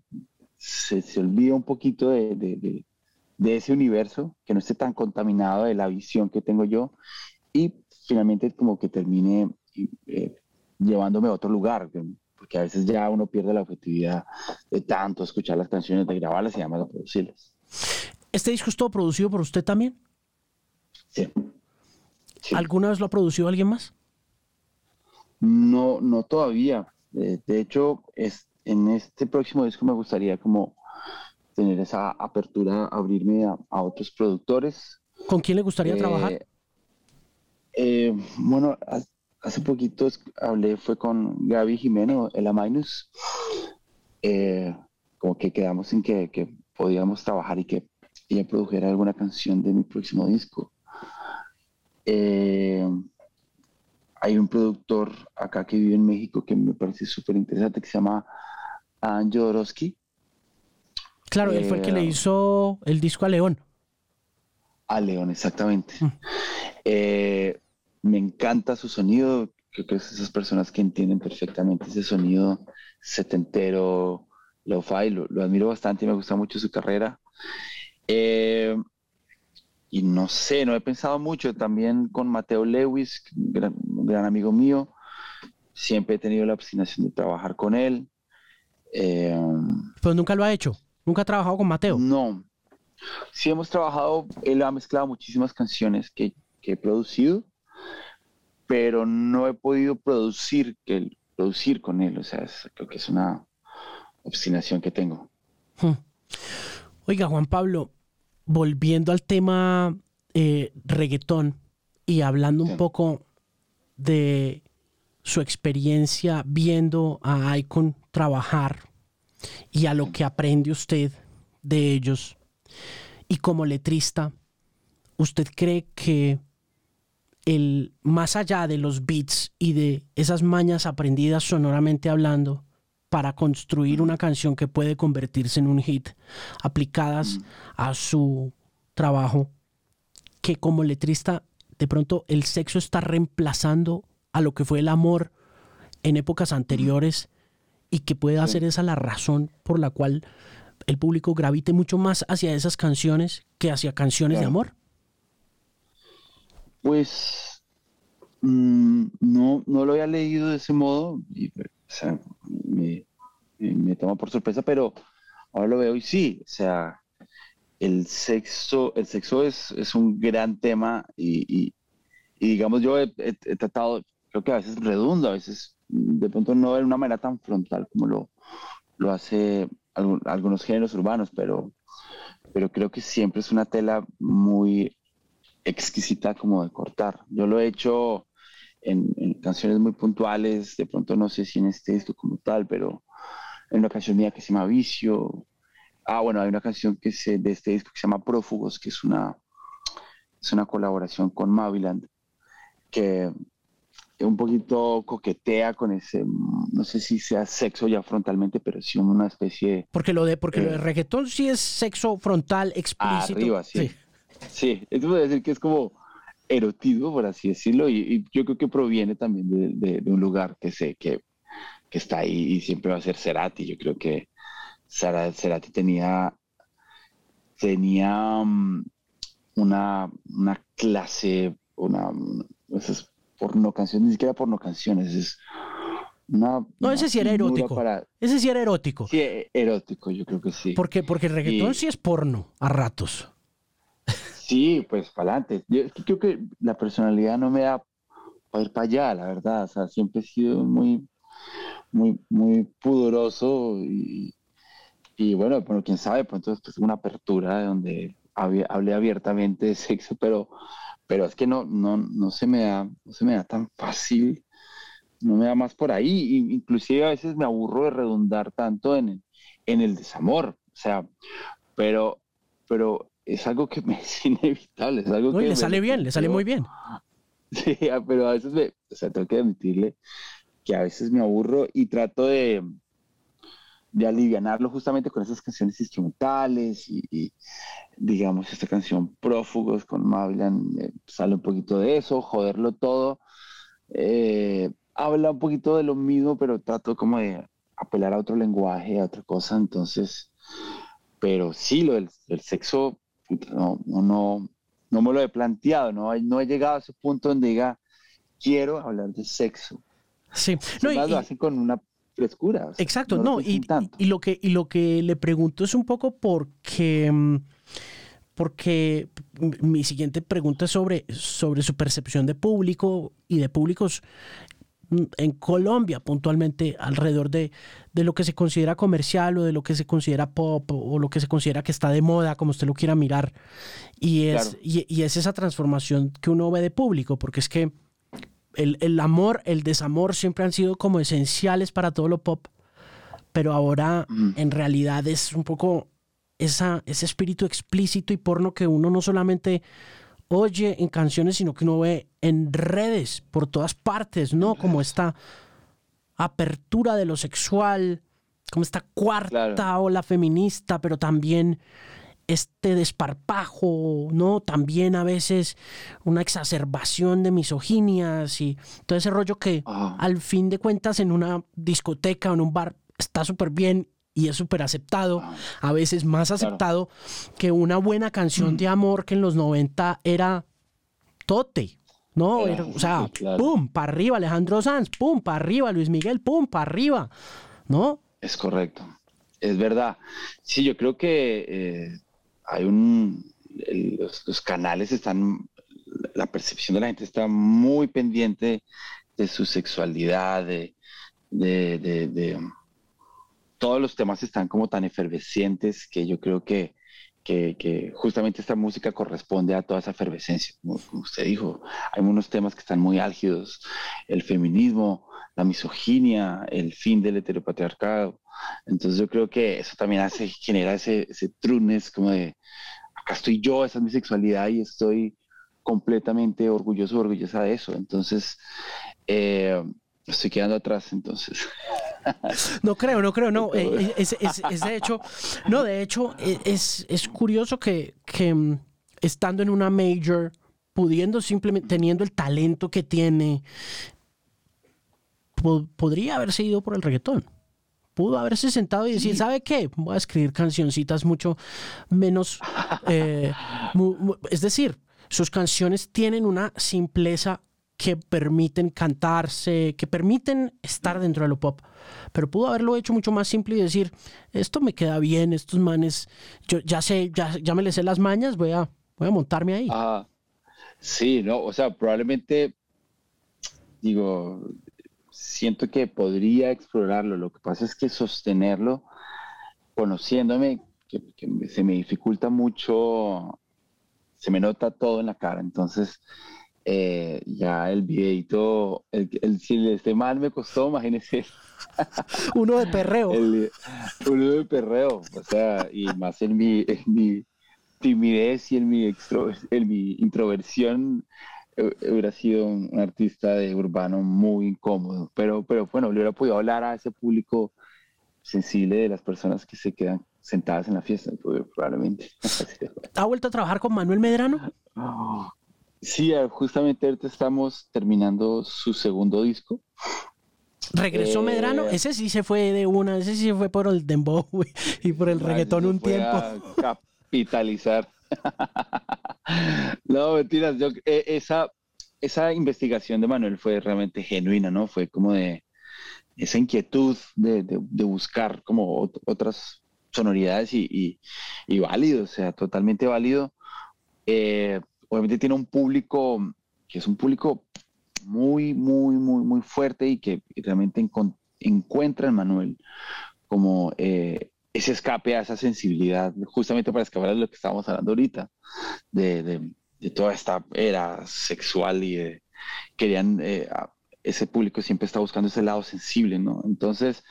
se, se olvide un poquito de, de, ese universo, que no esté tan contaminado de la visión que tengo yo, y finalmente como que termine eh, llevándome a otro lugar, porque a veces ya uno pierde la objetividad de tanto escuchar las canciones, de grabarlas y además de producirlas. ¿Este disco es todo producido por usted también? Sí. ¿Alguna vez lo ha producido alguien más? No, no todavía. De, hecho, es, en este próximo disco me gustaría como tener esa apertura, abrirme a, otros productores. ¿Con quién le gustaría trabajar? Eh, eh, bueno, hace poquito hablé, fue con Gaby Jimeno, el Amainus, eh, como que quedamos en que, que, podíamos trabajar y que ella produjera alguna canción de mi próximo disco. Eh, hay un productor acá que vive en México que me parece súper interesante, que se llama Anjo Claro, él fue el que le eh, hizo el disco a León. A León, exactamente. Mm. Eh, me encanta su sonido, creo que es esas personas que entienden perfectamente ese sonido setentero, lo-fi, lo, admiro bastante y me gusta mucho su carrera. Eh, y no sé, no he pensado mucho también con Mateo Lewis, gran, un gran amigo mío. Siempre he tenido la obstinación de trabajar con él. Eh, ¿Pero nunca lo ha hecho? ¿Nunca ha trabajado con Mateo? No. Sí hemos trabajado, él ha mezclado muchísimas canciones que, he producido, pero no he podido producir, que, producir con él. O sea, creo que es una obstinación que tengo. Hmm. Oiga, Juan Pablo, volviendo al tema eh, reggaetón y hablando un poco de su experiencia viendo a Icon trabajar y a lo que aprende usted de ellos. Y como letrista, ¿usted cree que el más allá de los beats y de esas mañas aprendidas sonoramente hablando para construir una canción que puede convertirse en un hit, aplicadas a su trabajo, que como letrista de pronto el sexo está reemplazando a lo que fue el amor en épocas anteriores y que puede ser esa la razón por la cual el público gravite mucho más hacia esas canciones que hacia canciones de amor? Pues mm, no, no lo había leído de ese modo y me, me, toma por sorpresa, pero ahora lo veo y sí, o sea, el sexo, el sexo es, es un gran tema y, digamos yo he, tratado, creo que a veces redunda, a veces de pronto no de una manera tan frontal como lo, lo hace algunos géneros urbanos, pero, pero creo que siempre es una tela muy exquisita como de cortar. Yo lo he hecho en, canciones muy puntuales, de pronto no sé si en este disco como tal, pero en una canción mía que se llama Vicio. Ah, bueno, hay una canción que es de este disco que se llama Prófugos, que es una, es una colaboración con Maviland, que un poquito coquetea con ese, no sé si sea sexo ya frontalmente, pero sí una especie Porque lo de, porque lo de eh, reggaetón sí es sexo frontal explícito. Arriba, sí. Sí, eso puede decir que es como erotismo, por así decirlo, y, yo creo que proviene también de, un lugar que sé que, que, está ahí y siempre va a ser Cerati. Yo creo que Cerati tenía, tenía mm, una, una clase, una, porno canciones, ni siquiera porno canciones, es una, no, ese sí era erótico. Ese sí era erótico. Sí, erótico, yo creo que sí. Porque, porque el reggaetón sí es porno a ratos. Sí, pues para adelante. Yo creo que la personalidad no me da para ir para allá, la verdad. O sea, siempre he sido muy, muy, muy pudoroso y, y bueno, bueno, quién sabe, pronto es una apertura donde hablé abiertamente de sexo, pero pero es que no, no, no, se me da, se me da tan fácil, no me da más por ahí, inclusive a veces me aburro de redundar tanto en el, en el desamor, o sea, pero, pero es algo que me es inevitable, es algo que... le sale bien, le sale muy bien. Sí, pero a veces me, o sea, tengo que admitirle que a veces me aburro y trato de, de alivianarlo justamente con esas canciones instrumentales y, digamos esta canción Prófugos con Mavilan eh, sale un poquito de eso, joderlo todo. Eh, habla un poquito de lo mismo, pero trato como de apelar a otro lenguaje, a otra cosa, entonces, pero sí, lo del, sexo, no, no, no, me lo he planteado, no, no he llegado a ese punto donde diga, quiero hablar de sexo. Sí, no, y, lo hacen con una frescura. Exacto, no, y, y, lo que, y lo que le pregunto es un poco porque, mm, porque mi siguiente pregunta es sobre, sobre su percepción de público y de públicos en Colombia puntualmente alrededor de, de, lo que se considera comercial o de lo que se considera pop o lo que se considera que está de moda, como usted lo quiera mirar. Y es, y es esa transformación que uno ve de público, porque es que el, amor, el desamor siempre han sido como esenciales para todo lo pop, pero ahora en realidad es un poco esa, ese espíritu explícito y porno que uno no solamente oye en canciones, sino que uno ve en redes por todas partes, ¿no? Como esta apertura de lo sexual, como esta cuarta ola feminista, pero también este desparpajo, ¿no? También a veces una exacerbación de misoginias y todo ese rollo que ah. al fin de cuentas en una discoteca o en un bar está súper bien y es súper aceptado, ah. a veces más aceptado que una buena canción de mm. amor que en los 90 era tote, ¿no? o sea, pum, para arriba Alejandro Sanz, pum, para arriba Luis Miguel, pum, para arriba, ¿no? Es correcto. es verdad. Sí, yo creo que eh, hay un, los, canales están, la percepción de la gente está muy pendiente de su sexualidad, de, de, todos los temas están como tan efervescientes que yo creo que, que, justamente esta música corresponde a toda esa efervescencia. Como, usted dijo, hay unos temas que están muy álgidos, el feminismo, la misoginia, el fin del heteropatriarcado. Entonces yo creo que eso también hace, genera ese, ese trunes como de, acá estoy yo, esa es mi sexualidad y estoy completamente orgulloso, orgullosa de eso. Entonces, eh, estoy quedando atrás, entonces. No creo, no creo, no. Eh, es, de hecho, no, de hecho, e, es, curioso que, mm, estando en una major, pudiendo simplemente, teniendo el talento que tiene, podría haberse ido por el reggaetón pudo haberse sentado y decir, ¿sabe qué? Voy a escribir cancioncitas mucho menos... Eh, es decir, sus canciones tienen una simpleza que permiten cantarse, que permiten estar dentro de lo pop. Pero pudo haberlo hecho mucho más simple y decir, esto me queda bien, estos manes, yo ya sé, ya, ya me les sé las mañas, voy a, montarme ahí. sí, no, o sea, probablemente, digo, siento que podría explorarlo. Lo que pasa es que sostenerlo, conociéndome, que, se me dificulta mucho, se me nota todo en la cara. Entonces, eh, ya el videito, el, el, si este mal me costó, imagínese. uno de perreo. uno de perreo, o sea, y más en mi, en mi timidez y en mi, en mi introversión hubiera sido un, artista de urbano muy incómodo, pero, pero bueno, le hubiera podido hablar a ese público sensible de las personas que se quedan sentadas en la fiesta, probablemente. ¿Ha vuelto a trabajar con Manuel Medrano? Sí, eh, justamente ahorita estamos terminando su segundo disco. ¿Regresó eh, Medrano? Ese sí se fue de una, ese sí se fue por el dembow y por el reggaetón un tiempo. capitalizar. no, mentiras. Yo, eh, esa, esa investigación de Manuel fue realmente genuina, ¿no? Fue como de esa inquietud de, buscar como otras sonoridades y, válido, o sea, totalmente válido. Eh, obviamente tiene un público que es un público muy, muy, muy, muy fuerte y que realmente encuentra en Manuel como eh, ese escape a esa sensibilidad, justamente para escapar de lo que estábamos hablando ahorita, de, toda esta era sexual y querían, eh, ese público siempre está buscando ese lado sensible, ¿no? Entonces,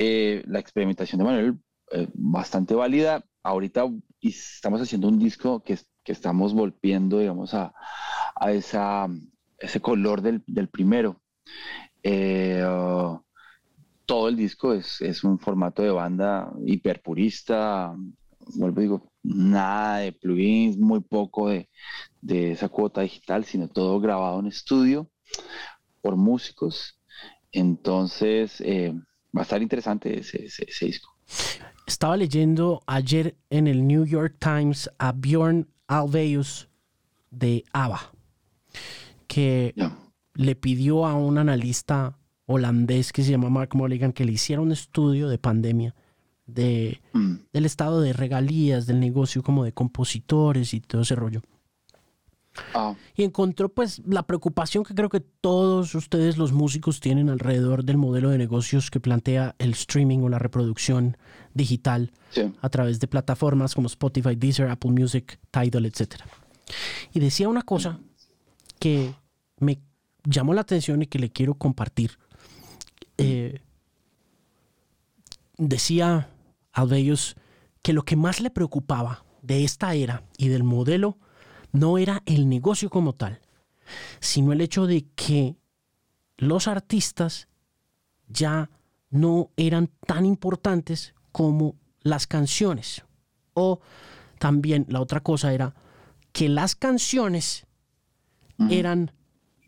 eh, la experimentación de Manuel, bastante válida. Ahorita estamos haciendo un disco que, estamos volviendo, digamos, a, a esa, ese color del, del primero. Uh, todo el disco es, es un formato de banda hiperpurista, vuelvo digo, nada de plugins, muy poco de, de, esa cuota digital, sino todo grabado en estudio por músicos. Entonces, eh, va a estar interesante ese, ese, disco. Estaba leyendo ayer en el New York Times a Bjorn Alveus de ABBA, que le pidió a un analista holandés que se llama Mark Mulligan, que le hiciera un estudio de pandemia de, mm. del estado de regalías, del negocio como de compositores y todo ese rollo. Ah. Y encontró pues la preocupación que creo que todos ustedes los músicos tienen alrededor del modelo de negocios que plantea el streaming o la reproducción digital a través de plataformas como Spotify, Deezer, Apple Music, Tidal, etc. Y decía una cosa que me llamó la atención y que le quiero compartir eh, decía Alveus que lo que más le preocupaba de esta era y del modelo no era el negocio como tal, sino el hecho de que los artistas ya no eran tan importantes como las canciones. O también la otra cosa era que las canciones eran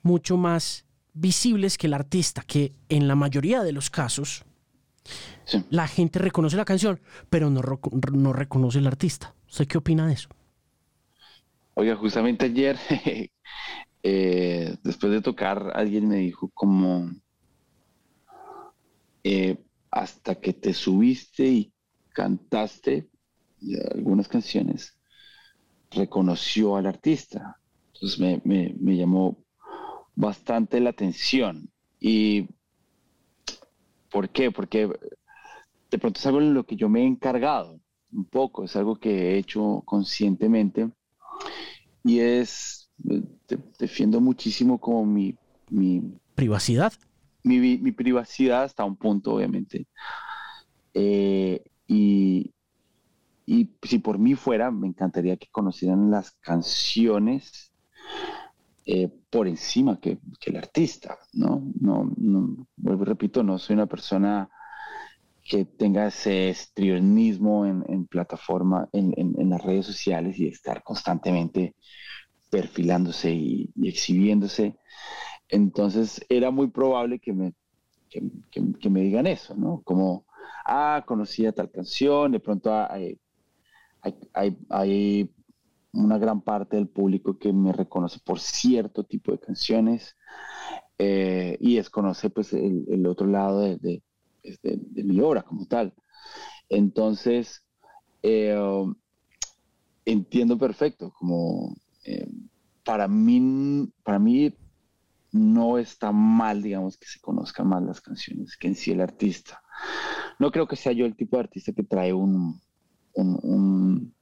mucho más visibles que el artista, que en la mayoría de los casos la gente reconoce la canción, pero no, no reconoce el artista. ¿Usted qué opina de eso? Oiga, justamente ayer, eh, después de tocar, alguien me dijo como, eh, hasta que te subiste y cantaste algunas canciones, reconoció al artista. Entonces me, me llamó bastante la atención. ¿Y por qué? Porque de pronto es algo en lo que yo me he encargado un poco, es algo que he hecho conscientemente y es, defiendo muchísimo como mi... ¿Privacidad? Mi, privacidad hasta un punto, obviamente. Eh, y, y si por mí fuera, me encantaría que conocieran las canciones eh, por encima que, el artista, ¿no? No, no, vuelvo repito, no soy una persona que tenga ese estrionismo en, en plataforma, en, en, las redes sociales y estar constantemente perfilándose y, exhibiéndose. Entonces era muy probable que me, que, me digan eso, ¿no? Como, ah, conocía tal canción, de pronto hay, hay, hay, una gran parte del público que me reconoce por cierto tipo de canciones eh, y desconoce pues el, otro lado de, mi obra como tal. Entonces, eh, entiendo perfecto, como eh, para, mí, para mí no está mal, digamos, que se conozcan más las canciones que en sí el artista. No creo que sea yo el tipo de artista que trae un, un,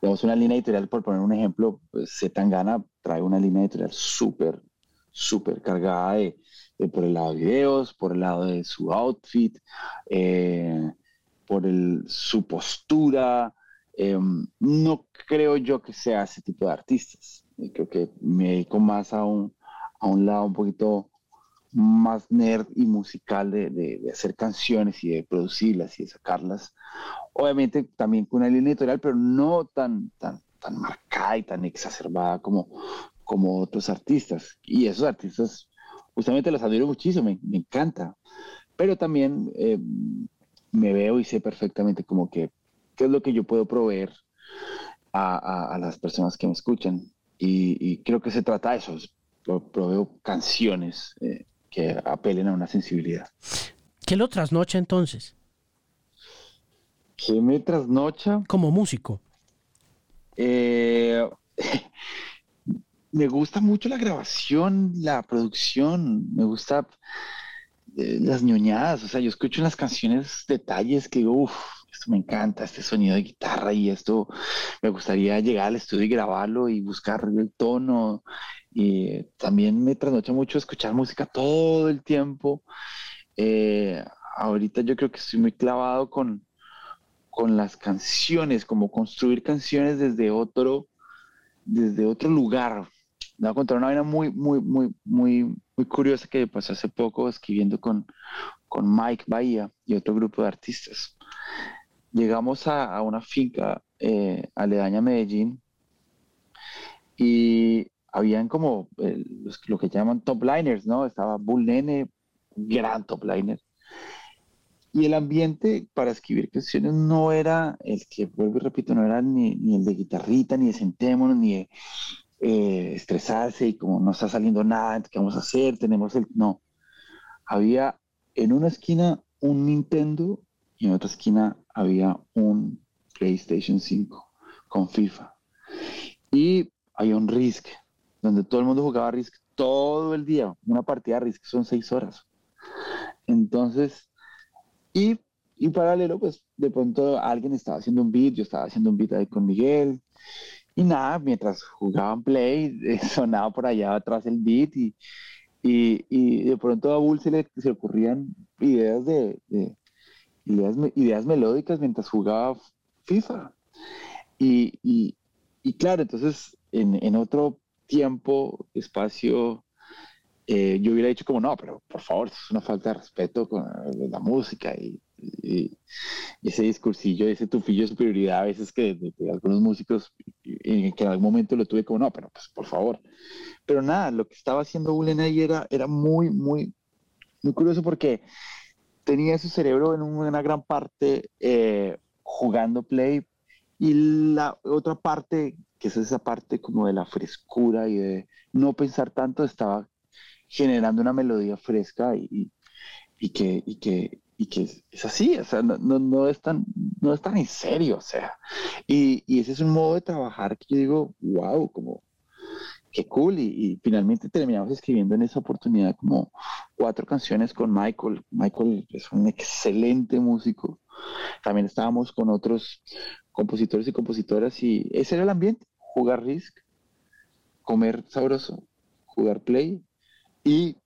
digamos, una línea editorial, por poner un ejemplo, pues, Tangana trae una línea editorial súper, súper cargada de, por el lado de videos, por el lado de su outfit, eh, por el, su postura. Em, no creo yo que sea ese tipo de artistas. Creo que me dedico más a un, a un lado un poquito más nerd y musical de, de, hacer canciones y de producirlas y de sacarlas. Obviamente también con una línea editorial, pero no tan, tan, tan marcada y tan exacerbada como, como otros artistas. Y esos artistas justamente los admiro muchísimo, me, me encanta. Pero también eh, me veo y sé perfectamente como que qué es lo que yo puedo proveer a, a, las personas que me escuchan. Y, creo que se trata de eso, proveo canciones eh, que apelen a una sensibilidad. ¿Qué lo trasnocha entonces? ¿Qué me trasnocha? Como músico. Eh, me gusta mucho la grabación, la producción, me gusta eh, las ñoñadas, o sea, yo escucho en las canciones detalles que, uff, esto me encanta, este sonido de guitarra y esto, me gustaría llegar al estudio y grabarlo y buscar el tono. Y también me trasnocha mucho escuchar música todo el tiempo. Eh, ahorita yo creo que estoy muy clavado con, con las canciones, como construir canciones desde otro, desde otro lugar, voy a contar una vaina muy, muy, muy, muy, muy curiosa que pasó hace poco escribiendo con, con Mike Bahía y otro grupo de artistas. Llegamos a, una finca eh, aledaña a Medellín y habían como eh, lo que llaman top liners, ¿no? Estaba Bull Nene, gran top liner. Y el ambiente para escribir canciones no era el que, vuelvo y repito, no era ni, ni el de guitarrita, ni de sentémonos, ni de eh, estresarse y como no está saliendo nada, ¿qué vamos a hacer? Tenemos el... No. Había en una esquina un Nintendo y en otra esquina había un PlayStation 5 con FIFA. Y había un Risk, donde todo el mundo jugaba Risk todo el día. Una partida de Risk son seis horas. Entonces, y, y paralelo, pues de pronto alguien estaba haciendo un beat, yo estaba haciendo un beat ahí con Miguel, y nada, mientras jugaban Play, eh, sonaba por allá atrás el beat y, y, de pronto a Bull se le, se ocurrían ideas de, ideas, ideas, melódicas mientras jugaba FIFA. Y, claro, entonces en, en, otro tiempo, espacio, eh, yo hubiera dicho como, no, pero por favor, es una falta de respeto con la música y y, ese discursillo, ese tufillo de superioridad a veces que de, algunos músicos, que en algún momento lo tuve como, no, pero pues por favor. Pero nada, lo que estaba haciendo Bulen ahí era, era muy, muy, muy curioso porque tenía su cerebro en una gran parte eh, jugando play y la otra parte, que es esa parte como de la frescura y de no pensar tanto, estaba generando una melodía fresca y, y que, y que, y que es, así, o sea, no, no, es tan, no es tan en serio, o sea, y, y, ese es un modo de trabajar que yo digo, wow, como, qué cool, y, finalmente terminamos escribiendo en esa oportunidad como cuatro canciones con Michael, Michael es un excelente músico, también estábamos con otros compositores y compositoras, y ese era el ambiente, jugar Risk, comer sabroso, jugar Play, y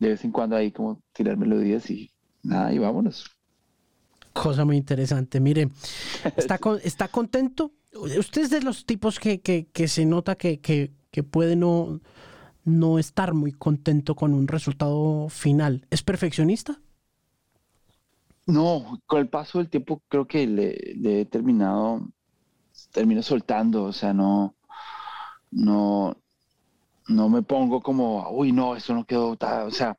de vez en cuando ahí como tirar melodías y nada, y vámonos. Cosa muy interesante. Mire, ¿está, ¿está contento? Usted es de los tipos que, que, se nota que, que, puede no, no estar muy contento con un resultado final. ¿Es perfeccionista? No, con el paso del tiempo creo que le, he terminado, termino soltando, o sea, no, no, no me pongo como, uy, no, eso no quedó, o sea,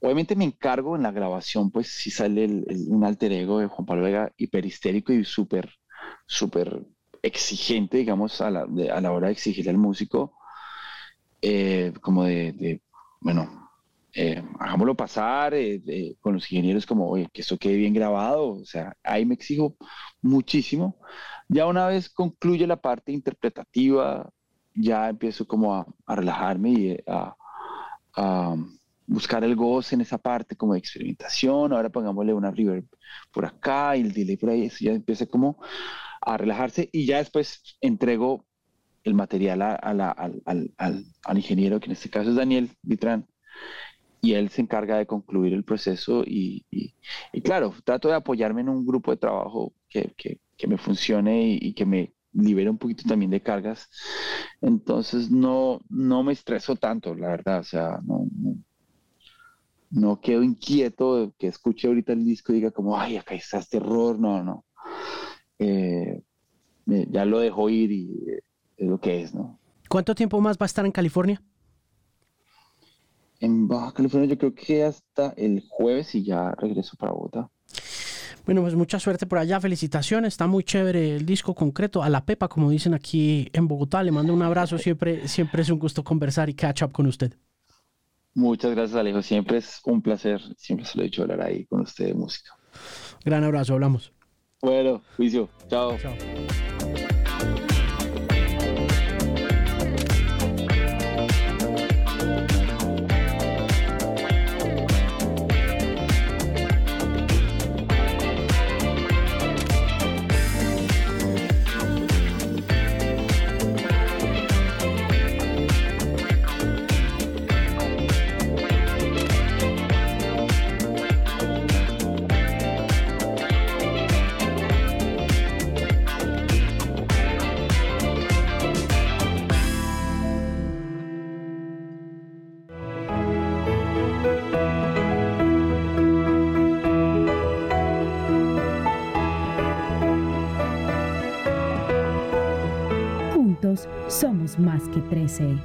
Obviamente me encargo en la grabación, pues si sale un alter ego de Juan Pablo Vega hiperhistérico y súper, súper exigente, digamos, a la, a la, hora de exigirle al músico, eh, como de, bueno, eh, hagámoslo pasar eh, con los ingenieros como, oye, que eso quede bien grabado, o sea, ahí me exijo muchísimo. Ya una vez concluye la parte interpretativa, ya empiezo como a, relajarme y a buscar el goce en esa parte como de experimentación, ahora pongámosle una reverb por acá y el delay por ahí, eso ya empieza como a relajarse y ya después entrego el material al, ingeniero, que en este caso es Daniel Vitrán, y él se encarga de concluir el proceso y, claro, trato de apoyarme en un grupo de trabajo que, me funcione y, que me libere un poquito también de cargas. Entonces no, no me estreso tanto, la verdad, o sea, no no quedo inquieto de que escuche ahorita el disco y diga como, ay, acá está este error, no, no. Eh, ya lo dejo ir y eh, es lo que es, ¿no? ¿Cuánto tiempo más va a estar en California? En Baja California yo creo que hasta el jueves y ya regreso para Bogotá. Bueno, pues mucha suerte por allá, felicitaciones, está muy chévere el disco concreto, a la Pepa, como dicen aquí en Bogotá, le mando un abrazo, siempre, siempre es un gusto conversar y catch up con usted. Muchas gracias, Alejo. Siempre es un placer, siempre se lo he dicho hablar ahí con usted de música. Gran abrazo, hablamos. Bueno, juicio. Chao. Chao. Somos más que 13.